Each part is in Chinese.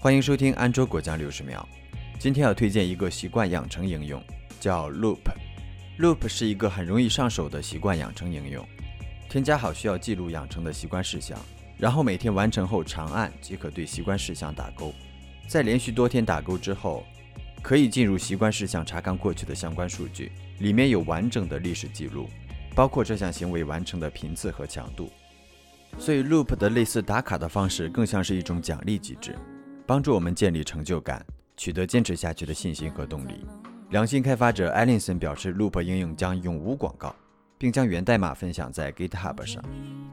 欢迎收听安卓果酱六十秒。今天要推荐一个习惯养成应用，叫 Loop。Loop 是一个很容易上手的习惯养成应用。添加好需要记录养成的习惯事项，然后每天完成后长按即可对习惯事项打勾。在连续多天打勾之后，可以进入习惯事项查看过去的相关数据，里面有完整的历史记录，包括这项行为完成的频次和强度。所以 Loop 的类似打卡的方式，更像是一种奖励机制。帮助我们建立成就感，取得坚持下去的信心和动力。良心开发者艾琳森表示，Loop 应用将永无广告，并将源代码分享在 GitHub 上。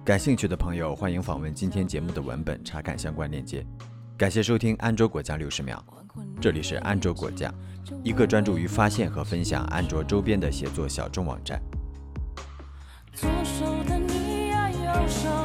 感兴趣的朋友欢迎访问今天节目的文本，查看相关链接。感谢收听安卓果酱六十秒，这里是安卓果酱，一个专注于发现和分享安卓周边的写作小众网站。左手的你呀，右手